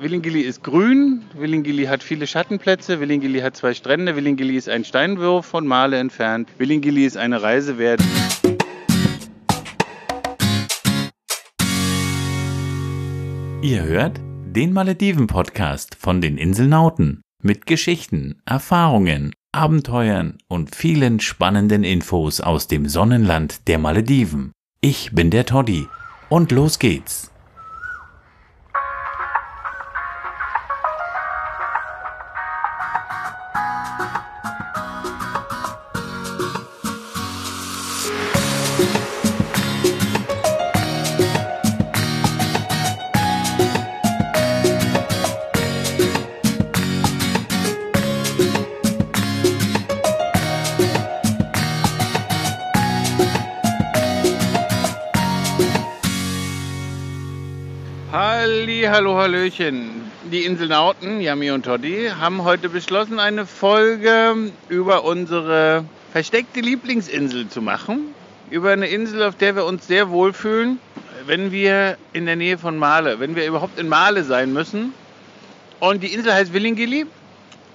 Willingili ist grün, Willingili hat viele Schattenplätze, Willingili hat zwei Strände, Willingili ist ein Steinwurf von Male entfernt, Willingili ist eine Reise wert. Ihr hört den Malediven-Podcast von den Inselnauten mit Geschichten, Erfahrungen, Abenteuern und vielen spannenden Infos aus dem Sonnenland der Malediven. Ich bin der Toddy und los geht's. Hallo, hallöchen. Die Inselnauten, Yami und Toddy, haben heute beschlossen, eine Folge über unsere versteckte Lieblingsinsel zu machen. Über eine Insel, auf der wir uns sehr wohlfühlen, wenn wir in der Nähe von Male, wenn wir überhaupt in Male sein müssen. Und die Insel heißt Willingili.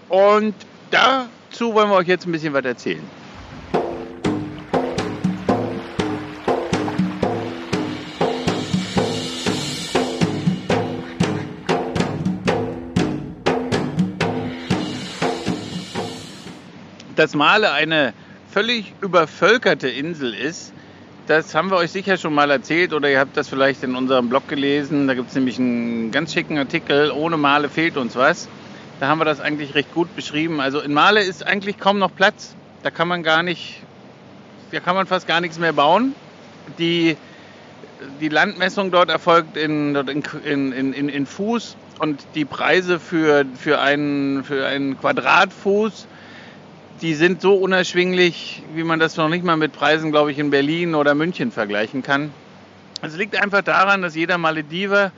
Und dazu wollen wir euch jetzt ein bisschen was erzählen. Dass Male eine völlig übervölkerte Insel ist, das haben wir euch sicher schon mal erzählt oder ihr habt das vielleicht in unserem Blog gelesen. Da gibt es nämlich einen ganz schicken Artikel, ohne Male fehlt uns was. Da haben wir das eigentlich recht gut beschrieben. Also in Male ist eigentlich kaum noch Platz. Da kann man gar nicht, da kann man fast gar nichts mehr bauen. Die, die Landmessung dort erfolgt in, in, in, in, Fuß und die Preise für, für, einen, für einen Quadratfuß die sind so unerschwinglich, wie man das noch nicht mal mit Preisen, glaube ich, in Berlin oder München vergleichen kann. Es liegt einfach daran, dass jeder Malediver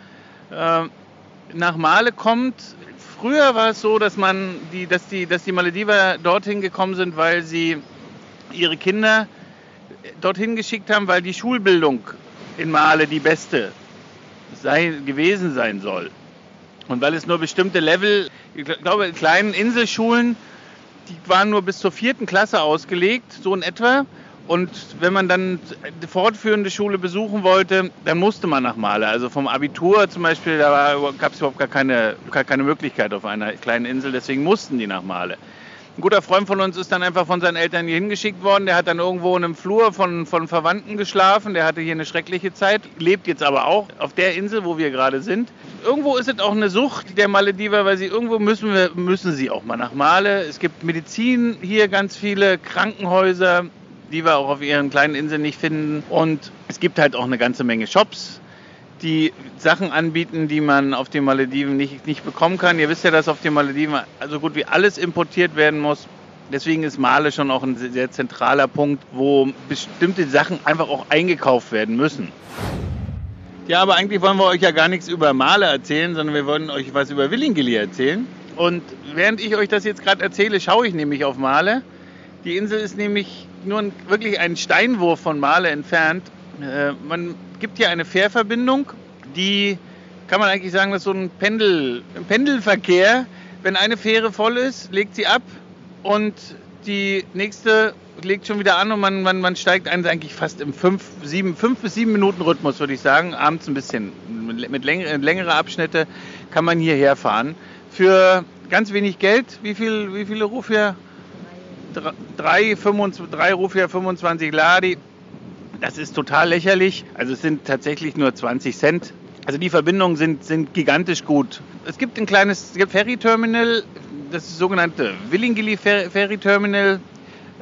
äh, nach Male kommt. Früher war es so, dass man die, dass die, dass die Malediver dorthin gekommen sind, weil sie ihre Kinder dorthin geschickt haben, weil die Schulbildung in Male die beste sei, gewesen sein soll. Und weil es nur bestimmte Level, ich glaube, in kleinen Inselschulen die waren nur bis zur vierten Klasse ausgelegt, so in etwa. Und wenn man dann die fortführende Schule besuchen wollte, dann musste man nach Male. Also vom Abitur zum Beispiel, da gab es überhaupt gar keine, gar keine Möglichkeit auf einer kleinen Insel, deswegen mussten die nach Male. Ein guter Freund von uns ist dann einfach von seinen Eltern hier hingeschickt worden. Der hat dann irgendwo in einem Flur von, von Verwandten geschlafen. Der hatte hier eine schreckliche Zeit, lebt jetzt aber auch auf der Insel, wo wir gerade sind. Irgendwo ist es auch eine Sucht der Malediver, weil sie irgendwo müssen, wir, müssen sie auch mal nach Male. Es gibt Medizin hier ganz viele, Krankenhäuser, die wir auch auf ihren kleinen Inseln nicht finden. Und es gibt halt auch eine ganze Menge Shops die Sachen anbieten, die man auf den Malediven nicht, nicht bekommen kann. Ihr wisst ja, dass auf den Malediven so gut wie alles importiert werden muss. Deswegen ist Male schon auch ein sehr zentraler Punkt, wo bestimmte Sachen einfach auch eingekauft werden müssen. Ja, aber eigentlich wollen wir euch ja gar nichts über Male erzählen, sondern wir wollen euch was über Willingeli erzählen. Und während ich euch das jetzt gerade erzähle, schaue ich nämlich auf Male. Die Insel ist nämlich nur ein, wirklich einen Steinwurf von Male entfernt. Äh, man gibt hier eine Fährverbindung, die kann man eigentlich sagen, das ist so ein, Pendel, Pendelverkehr. Wenn eine Fähre voll ist, legt sie ab und die nächste legt schon wieder an und man, man, man steigt ein, eigentlich fast im 5 bis 7 Minuten Rhythmus, würde ich sagen. Abends ein bisschen mit längere, längere Abschnitte kann man hierher fahren. Für ganz wenig Geld, wie, viel, wie viele 25, drei Rufia, 25 Ladi. Das ist total lächerlich. Also es sind tatsächlich nur 20 Cent. Also die Verbindungen sind, sind gigantisch gut. Es gibt ein kleines Ferry-Terminal, das sogenannte Willingili Ferry Terminal,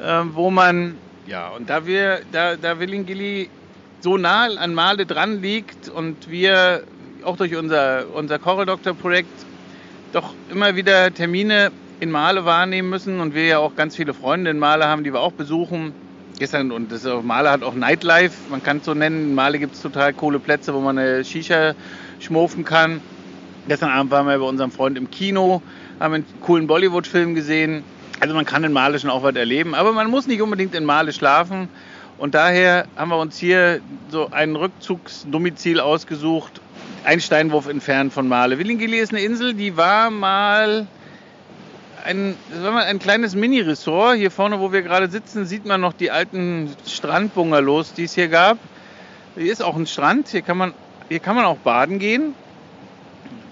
äh, wo man, ja, und da wir, da, da Willingili so nah an Male dran liegt und wir auch durch unser, unser Choredoktor-Projekt doch immer wieder Termine in Male wahrnehmen müssen und wir ja auch ganz viele Freunde in Male haben, die wir auch besuchen, gestern und das Male hat auch Nightlife, man kann es so nennen. In Male gibt es total coole Plätze, wo man eine Shisha schmofen kann. Gestern Abend waren wir bei unserem Freund im Kino, haben einen coolen Bollywood-Film gesehen. Also man kann in Male schon auch was erleben, aber man muss nicht unbedingt in Male schlafen. Und daher haben wir uns hier so ein Rückzugsdomizil ausgesucht ein Steinwurf entfernt von Male. Willingili ist eine Insel, die war mal ein, war mal ein kleines Mini-Ressort. Hier vorne, wo wir gerade sitzen, sieht man noch die alten Strandbungalows, die es hier gab. Hier ist auch ein Strand, hier kann man, hier kann man auch baden gehen.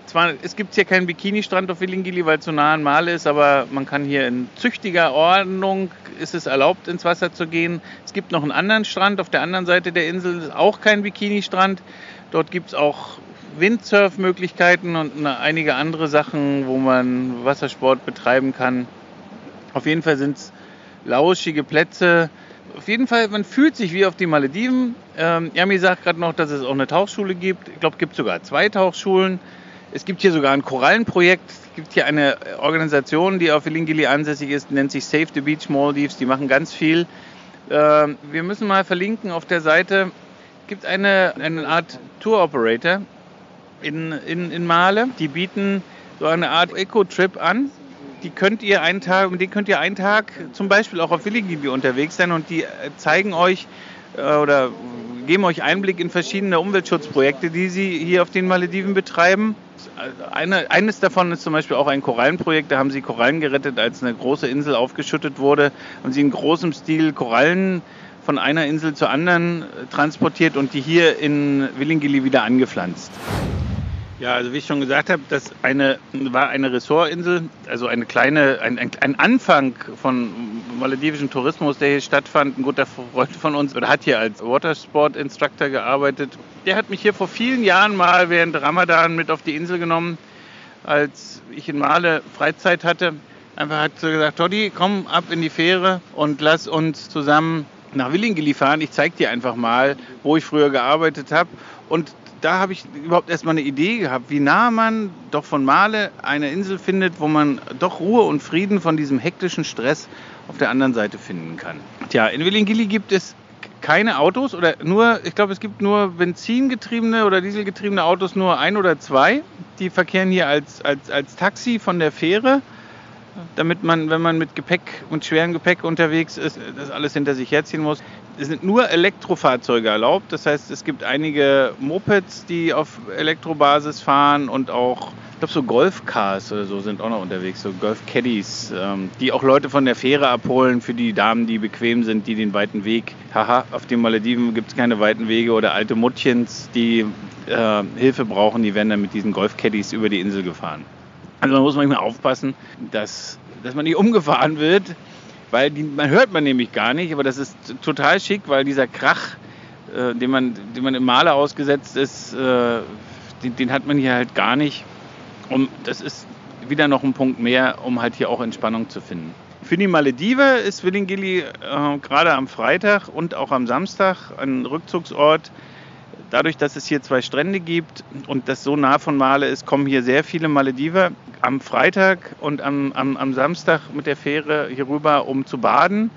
Zwar, es gibt hier keinen Bikini-Strand auf Willingili, weil es so nah an Male ist, aber man kann hier in züchtiger Ordnung, ist es erlaubt, ins Wasser zu gehen. Es gibt noch einen anderen Strand auf der anderen Seite der Insel, ist auch kein Bikini-Strand. Dort gibt es auch Windsurf-Möglichkeiten und einige andere Sachen, wo man Wassersport betreiben kann. Auf jeden Fall sind es lauschige Plätze. Auf jeden Fall, man fühlt sich wie auf die Malediven. Ähm, Yami sagt gerade noch, dass es auch eine Tauchschule gibt. Ich glaube, es gibt sogar zwei Tauchschulen. Es gibt hier sogar ein Korallenprojekt. Es gibt hier eine Organisation, die auf Ilingili ansässig ist, nennt sich Save the Beach Maldives. Die machen ganz viel. Ähm, wir müssen mal verlinken auf der Seite. Es gibt eine, eine Art Tour Operator, in, in, in Male. Die bieten so eine Art Eco-Trip an. Die könnt ihr einen Tag, mit denen könnt ihr einen Tag zum Beispiel auch auf Willigibi unterwegs sein und die äh, zeigen euch äh, oder geben euch Einblick in verschiedene Umweltschutzprojekte, die sie hier auf den Malediven betreiben. Eine, eines davon ist zum Beispiel auch ein Korallenprojekt. Da haben sie Korallen gerettet, als eine große Insel aufgeschüttet wurde. Haben sie in großem Stil Korallen von einer Insel zur anderen transportiert und die hier in Willingili wieder angepflanzt. Ja, also wie ich schon gesagt habe, das eine, war eine Ressortinsel, also eine kleine, ein, ein, ein Anfang von maledivischen Tourismus, der hier stattfand. Ein guter Freund von uns oder hat hier als Watersport-Instructor gearbeitet. Der hat mich hier vor vielen Jahren mal während Ramadan mit auf die Insel genommen, als ich in Male Freizeit hatte. Einfach hat so gesagt, Toddy, komm ab in die Fähre und lass uns zusammen nach Willingeli fahren. Ich zeig dir einfach mal, wo ich früher gearbeitet habe. Und da habe ich überhaupt erstmal eine Idee gehabt, wie nah man doch von Male eine Insel findet, wo man doch Ruhe und Frieden von diesem hektischen Stress auf der anderen Seite finden kann. Tja, in Willingili gibt es keine Autos oder nur, ich glaube, es gibt nur benzingetriebene oder dieselgetriebene Autos, nur ein oder zwei. Die verkehren hier als, als, als Taxi von der Fähre damit man, wenn man mit Gepäck und schwerem Gepäck unterwegs ist, das alles hinter sich herziehen muss. Es sind nur Elektrofahrzeuge erlaubt. Das heißt, es gibt einige Mopeds, die auf Elektrobasis fahren und auch, ich glaube, so Golfcars oder so sind auch noch unterwegs, so Golf-Caddies, ähm, die auch Leute von der Fähre abholen für die Damen, die bequem sind, die den weiten Weg. Haha, auf den Malediven gibt es keine weiten Wege oder alte Muttchens, die äh, Hilfe brauchen, die werden dann mit diesen Golf-Caddies über die Insel gefahren. Also man muss manchmal aufpassen, dass, dass man nicht umgefahren wird, weil die, man hört man nämlich gar nicht, aber das ist total schick, weil dieser Krach, äh, den, man, den man im Maler ausgesetzt ist, äh, den, den, hat man hier halt gar nicht. Und das ist wieder noch ein Punkt mehr, um halt hier auch Entspannung zu finden. Für die Maledive ist Willingili äh, gerade am Freitag und auch am Samstag ein Rückzugsort, Dadurch, dass es hier zwei Strände gibt und das so nah von Male ist, kommen hier sehr viele Malediver am Freitag und am, am, am Samstag mit der Fähre hier rüber, um zu baden,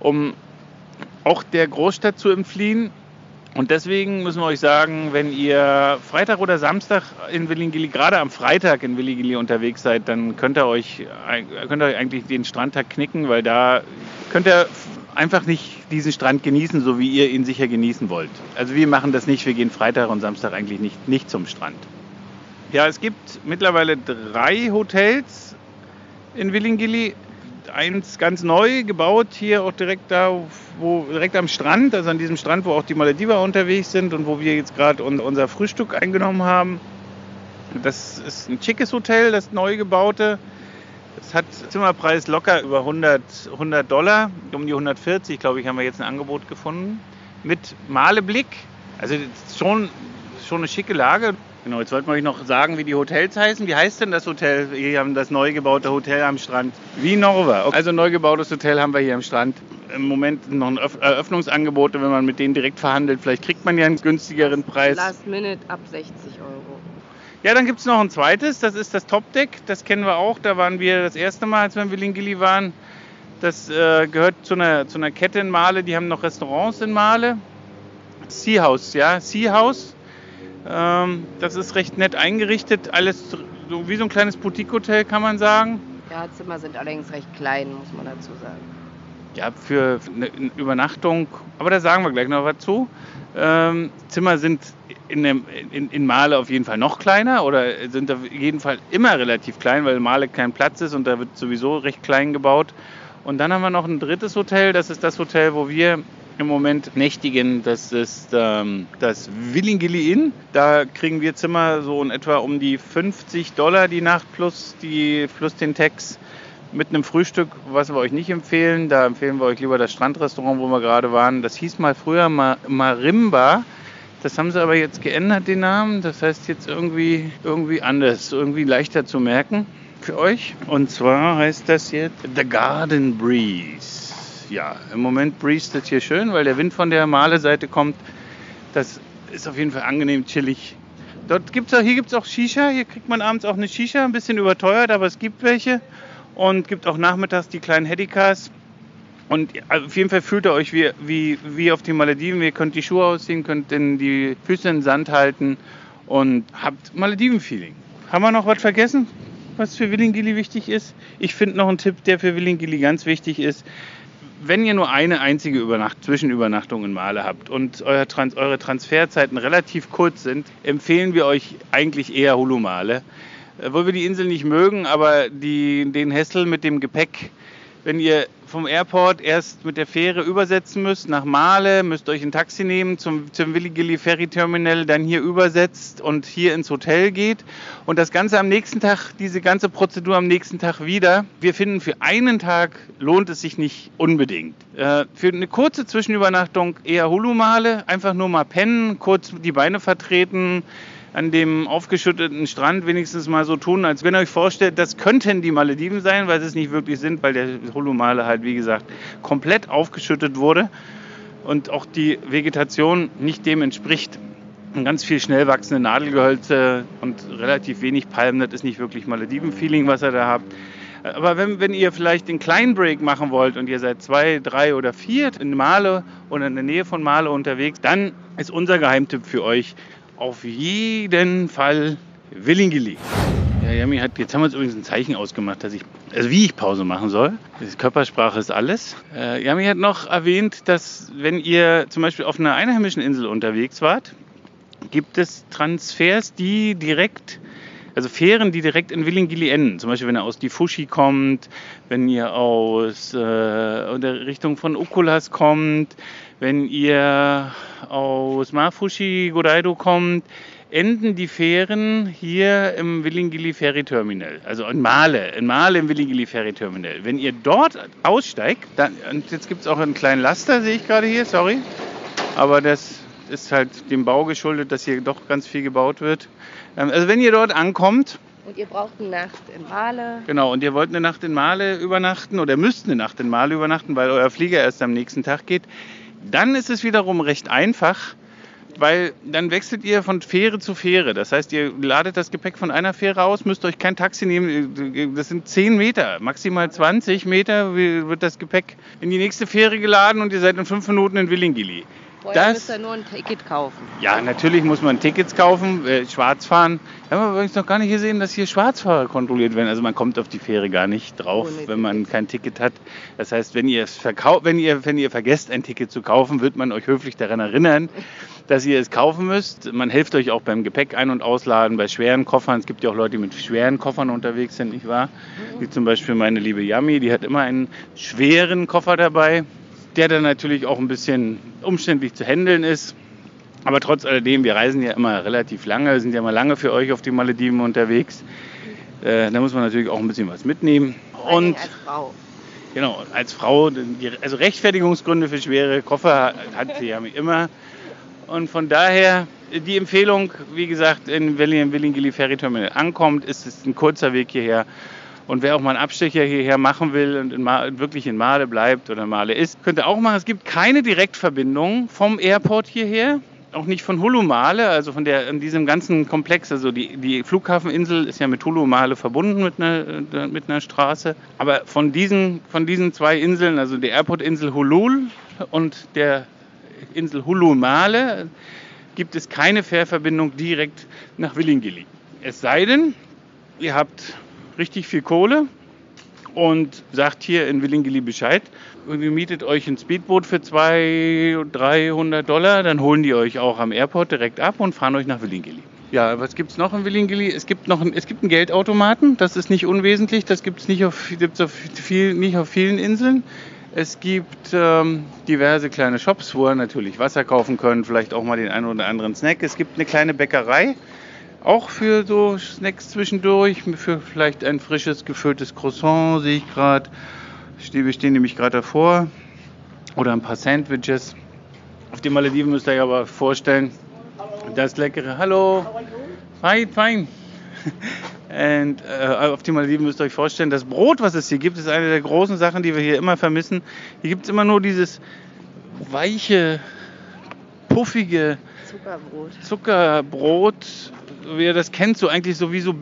um auch der Großstadt zu entfliehen. Und deswegen müssen wir euch sagen, wenn ihr Freitag oder Samstag in Willingili, gerade am Freitag in Willingili unterwegs seid, dann könnt ihr euch, könnt ihr eigentlich den Strandtag knicken, weil da könnt ihr einfach nicht diesen Strand genießen, so wie ihr ihn sicher genießen wollt. Also wir machen das nicht, wir gehen Freitag und Samstag eigentlich nicht, nicht zum Strand. Ja, es gibt mittlerweile drei Hotels in Willingili. Eins ganz neu gebaut, hier auch direkt da, wo direkt am Strand, also an diesem Strand, wo auch die Malediver unterwegs sind und wo wir jetzt gerade unser Frühstück eingenommen haben. Das ist ein schickes Hotel, das neu gebaute. Es hat Zimmerpreis locker über 100, 100 Dollar, um die 140, glaube ich, haben wir jetzt ein Angebot gefunden. Mit Maleblick, also schon, schon eine schicke Lage. Genau, jetzt wollten wir euch noch sagen, wie die Hotels heißen. Wie heißt denn das Hotel? Wir haben das neu gebaute Hotel am Strand. Wie Norva. Also ein neu gebautes Hotel haben wir hier am Strand. Im Moment noch ein Eröffnungsangebote, wenn man mit denen direkt verhandelt. Vielleicht kriegt man ja einen günstigeren Preis. Last Minute ab 60 Euro. Ja, dann gibt es noch ein zweites, das ist das Top Deck. Das kennen wir auch. Da waren wir das erste Mal, als wir in Willingili waren. Das äh, gehört zu einer, zu einer Kette in Male. Die haben noch Restaurants in Male. Sea House, ja, Sea House. Ähm, das ist recht nett eingerichtet. Alles so wie so ein kleines Boutique-Hotel, kann man sagen. Ja, Zimmer sind allerdings recht klein, muss man dazu sagen. Ja, für eine Übernachtung, aber da sagen wir gleich noch was zu. Ähm, Zimmer sind in, dem, in, in Male auf jeden Fall noch kleiner oder sind auf jeden Fall immer relativ klein, weil Male kein Platz ist und da wird sowieso recht klein gebaut. Und dann haben wir noch ein drittes Hotel, das ist das Hotel, wo wir im Moment nächtigen. Das ist ähm, das Willingili Inn. Da kriegen wir Zimmer so in etwa um die 50 Dollar die Nacht plus, die, plus den Tax mit einem Frühstück, was wir euch nicht empfehlen. Da empfehlen wir euch lieber das Strandrestaurant, wo wir gerade waren. Das hieß mal früher Marimba. Das haben sie aber jetzt geändert, den Namen. Das heißt jetzt irgendwie, irgendwie anders, irgendwie leichter zu merken für euch. Und zwar heißt das jetzt The Garden Breeze. Ja, im Moment breeze das hier schön, weil der Wind von der Male-Seite kommt. Das ist auf jeden Fall angenehm chillig. Dort gibt's auch, hier gibt es auch Shisha. Hier kriegt man abends auch eine Shisha, ein bisschen überteuert, aber es gibt welche. Und gibt auch nachmittags die kleinen Headikas. Und auf jeden Fall fühlt ihr euch wie, wie, wie auf den Malediven. Ihr könnt die Schuhe ausziehen, könnt in die Füße in den Sand halten und habt Malediven-Feeling. Haben wir noch was vergessen? was für Willingili wichtig ist. Ich finde noch einen Tipp, der für Willingili ganz wichtig ist. Wenn ihr nur eine einzige Übernacht Zwischenübernachtung in Male habt und euer Trans eure Transferzeiten relativ kurz sind, empfehlen wir euch eigentlich eher Hulumale. Obwohl wir die Insel nicht mögen, aber die, den Hessel mit dem Gepäck, wenn ihr vom Airport erst mit der Fähre übersetzen müsst nach Male, müsst euch ein Taxi nehmen zum, zum Willigilly Ferry Terminal, dann hier übersetzt und hier ins Hotel geht und das Ganze am nächsten Tag, diese ganze Prozedur am nächsten Tag wieder. Wir finden, für einen Tag lohnt es sich nicht unbedingt. Äh, für eine kurze Zwischenübernachtung eher Hulumale, einfach nur mal pennen, kurz die Beine vertreten, an dem aufgeschütteten Strand wenigstens mal so tun, als wenn ihr euch vorstellt, das könnten die Malediven sein, weil sie es nicht wirklich sind, weil der Holumale halt, wie gesagt, komplett aufgeschüttet wurde und auch die Vegetation nicht dem entspricht. Ganz viel schnell wachsende Nadelgehölze und relativ wenig Palmen, das ist nicht wirklich Malediven-Feeling, was ihr da habt. Aber wenn, wenn ihr vielleicht den kleinen Break machen wollt und ihr seid zwei, drei oder vier in Male oder in der Nähe von Male unterwegs, dann ist unser Geheimtipp für euch auf jeden Fall Willingeli. Ja, Yami hat, jetzt haben wir uns übrigens ein Zeichen ausgemacht, dass ich, also wie ich Pause machen soll. Körpersprache ist alles. Äh, Yami hat noch erwähnt, dass wenn ihr zum Beispiel auf einer einheimischen Insel unterwegs wart, gibt es Transfers, die direkt, also Fähren, die direkt in Willingili enden. Zum Beispiel, wenn ihr aus Difushi kommt, wenn ihr aus äh, der Richtung von Okulas kommt, wenn ihr aus Mafushi Godaido kommt, enden die Fähren hier im Willingili Ferry Terminal, also in Male, in Male im Willingili Ferry Terminal. Wenn ihr dort aussteigt, dann, und jetzt gibt es auch einen kleinen Laster, sehe ich gerade hier, sorry, aber das ist halt dem Bau geschuldet, dass hier doch ganz viel gebaut wird. Ähm, also wenn ihr dort ankommt, und ihr braucht eine Nacht in Male. Genau, und ihr wollt eine Nacht in Male übernachten oder müsst eine Nacht in Male übernachten, weil euer Flieger erst am nächsten Tag geht. Dann ist es wiederum recht einfach, weil dann wechselt ihr von Fähre zu Fähre. Das heißt, ihr ladet das Gepäck von einer Fähre aus, müsst euch kein Taxi nehmen. Das sind 10 Meter, maximal 20 Meter wird das Gepäck in die nächste Fähre geladen und ihr seid in fünf Minuten in Willingili. Vorher das, müsst ihr nur ein Ticket kaufen. Ja, natürlich muss man Tickets kaufen, äh, schwarz fahren. Wir haben übrigens noch gar nicht gesehen, dass hier Schwarzfahrer kontrolliert werden. Also man kommt auf die Fähre gar nicht drauf, Ohne wenn man kein Ticket hat. Das heißt, wenn ihr, wenn, ihr, wenn ihr vergesst, ein Ticket zu kaufen, wird man euch höflich daran erinnern, dass ihr es kaufen müsst. Man hilft euch auch beim Gepäck ein- und ausladen, bei schweren Koffern. Es gibt ja auch Leute, die mit schweren Koffern unterwegs sind, nicht wahr? Wie zum Beispiel meine liebe Yami, die hat immer einen schweren Koffer dabei der dann natürlich auch ein bisschen umständlich zu handeln ist. Aber trotz alledem, wir reisen ja immer relativ lange, sind ja immer lange für euch auf die Malediven unterwegs. Äh, da muss man natürlich auch ein bisschen was mitnehmen. Und als Frau. Genau, als Frau, also Rechtfertigungsgründe für schwere Koffer hat sie ja immer. Und von daher die Empfehlung, wie gesagt, in Willingili Ferry Terminal ankommt, ist es ein kurzer Weg hierher und wer auch mal einen Abstecher hierher machen will und in wirklich in Male bleibt oder Male ist, könnte auch machen. Es gibt keine Direktverbindung vom Airport hierher auch nicht von Hulumale, also von der, in diesem ganzen Komplex. Also die, die Flughafeninsel ist ja mit Hulumale verbunden mit einer, mit einer Straße. Aber von diesen, von diesen zwei Inseln, also der Airportinsel Hulul und der Insel Hulumale, gibt es keine Fährverbindung direkt nach Willingili. Es sei denn, ihr habt richtig viel Kohle und sagt hier in Willingili Bescheid. Und ihr mietet euch ein Speedboot für 200, 300 Dollar, dann holen die euch auch am Airport direkt ab und fahren euch nach Willingili. Ja, was gibt es noch in Willingili? Es gibt noch ein, es gibt einen Geldautomaten, das ist nicht unwesentlich, das gibt es nicht, auf, gibt's auf viel, nicht auf vielen Inseln. Es gibt ähm, diverse kleine Shops, wo ihr natürlich Wasser kaufen könnt, vielleicht auch mal den einen oder anderen Snack. Es gibt eine kleine Bäckerei, auch für so Snacks zwischendurch, für vielleicht ein frisches, gefülltes Croissant, sehe ich gerade. Wir stehen nämlich gerade davor. Oder ein paar Sandwiches. Auf die Malediven müsst ihr euch aber vorstellen, das leckere Hallo. Hi, fine. Und äh, auf die Malediven müsst ihr euch vorstellen, das Brot, was es hier gibt, ist eine der großen Sachen, die wir hier immer vermissen. Hier gibt es immer nur dieses weiche, puffige Zuckerbrot. Zuckerbrot, wie ihr das kennt, so eigentlich so wie so,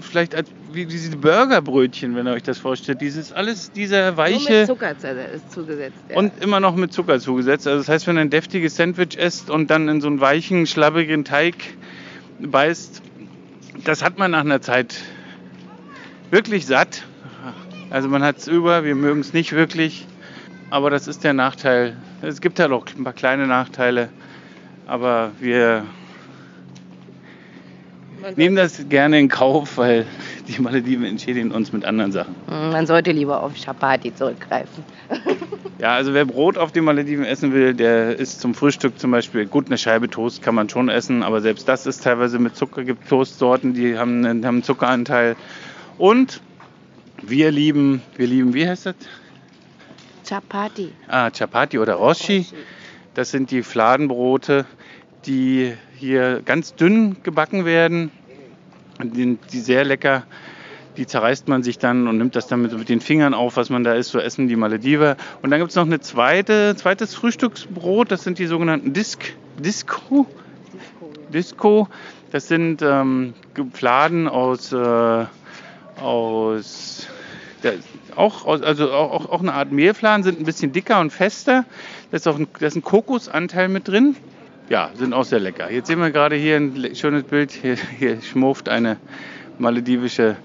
vielleicht als wie diese Burgerbrötchen, wenn ihr euch das vorstellt. Dieses alles dieser weiche Nur mit Zucker zugesetzt. Ja. Und immer noch mit Zucker zugesetzt. Also das heißt, wenn ihr ein deftiges Sandwich esst und dann in so einen weichen, schlabbrigen Teig beißt, das hat man nach einer Zeit wirklich satt. Also man hat es über, wir mögen es nicht wirklich. Aber das ist der Nachteil. Es gibt halt auch ein paar kleine Nachteile. Aber wir nehmen das gerne in Kauf, weil die Malediven entschädigen uns mit anderen Sachen. Hm, man sollte lieber auf Chapati zurückgreifen. Ja, also wer Brot auf den Malediven essen will, der isst zum Frühstück zum Beispiel gut eine Scheibe Toast kann man schon essen, aber selbst das ist teilweise mit Zucker. Es gibt Toastsorten, die haben einen, haben einen Zuckeranteil. Und wir lieben, wir lieben, wie heißt das? Chapati. Ah, Chapati oder. Roshi. Das sind die Fladenbrote, die hier ganz dünn gebacken werden. Die, die sehr lecker die zerreißt man sich dann und nimmt das dann mit, mit, den Fingern auf, was man da isst. So essen die Malediver. Und dann gibt es noch ein zweite, zweites Frühstücksbrot. Das sind die sogenannten Disc, Disco. Disco. Das sind ähm, Fladen aus, äh, aus auch, also auch, auch eine Art Mehlfladen, sind ein bisschen dicker und fester. Da ist auch ein, da ist ein Kokosanteil mit drin. Ja, sind auch sehr lecker. Jetzt sehen wir gerade hier ein schönes Bild. Hier, hier schmurft eine maledivische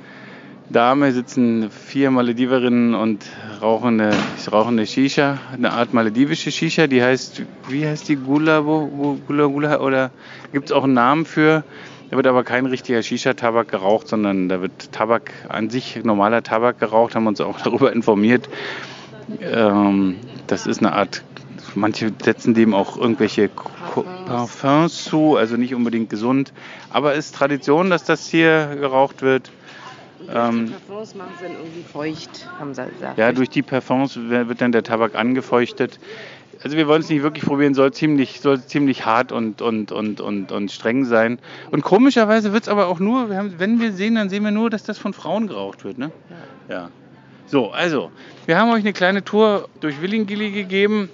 Dame sitzen vier Malediverinnen und rauchen eine, rauchen eine Shisha, eine Art maledivische Shisha, die heißt, wie heißt die Gula, Gula, Gula oder gibt es auch einen Namen für? Da wird aber kein richtiger Shisha-Tabak geraucht, sondern da wird Tabak an sich, normaler Tabak geraucht, haben uns auch darüber informiert. Ähm, das ist eine Art, manche setzen dem auch irgendwelche Parfums zu, also nicht unbedingt gesund. Aber es ist Tradition, dass das hier geraucht wird. Ähm, die Parfums machen sie dann irgendwie feucht, haben sie gesagt. Ja, durch die Parfums wird dann der Tabak angefeuchtet. Also wir wollen es nicht wirklich probieren, soll ziemlich, soll ziemlich hart und, und, und, und, und streng sein. Und komischerweise wird es aber auch nur, wir haben, wenn wir sehen, dann sehen wir nur, dass das von Frauen geraucht wird. Ne? Ja. ja. So, also, wir haben euch eine kleine Tour durch Willingili gegeben.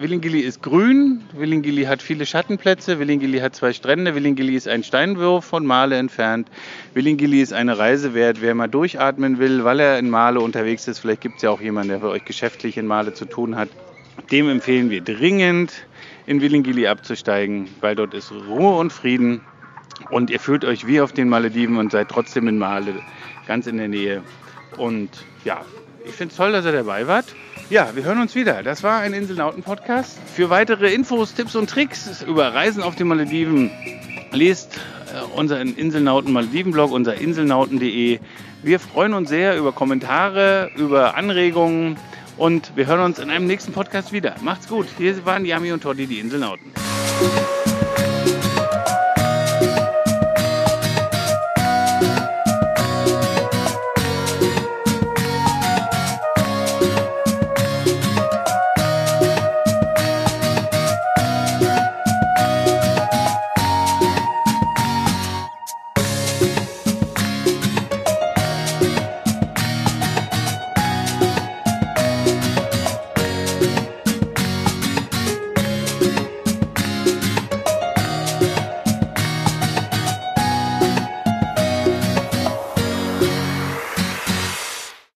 Willingili ist grün, Willingili hat viele Schattenplätze, Willingili hat zwei Strände, Willingili ist ein Steinwurf von Male entfernt. Willingili ist eine Reise wert, wer mal durchatmen will, weil er in Male unterwegs ist. Vielleicht gibt es ja auch jemanden, der für euch geschäftlich in Male zu tun hat. Dem empfehlen wir dringend, in Willingili abzusteigen, weil dort ist Ruhe und Frieden. Und ihr fühlt euch wie auf den Malediven und seid trotzdem in Male, ganz in der Nähe. Und ja, ich finde es toll, dass ihr dabei wart. Ja, wir hören uns wieder. Das war ein Inselnauten-Podcast. Für weitere Infos, Tipps und Tricks über Reisen auf den Malediven lest äh, unseren Inselnauten-Malediven-Blog, unser inselnauten.de. Wir freuen uns sehr über Kommentare, über Anregungen und wir hören uns in einem nächsten Podcast wieder. Macht's gut. Hier waren Yami und Toddy, die Inselnauten.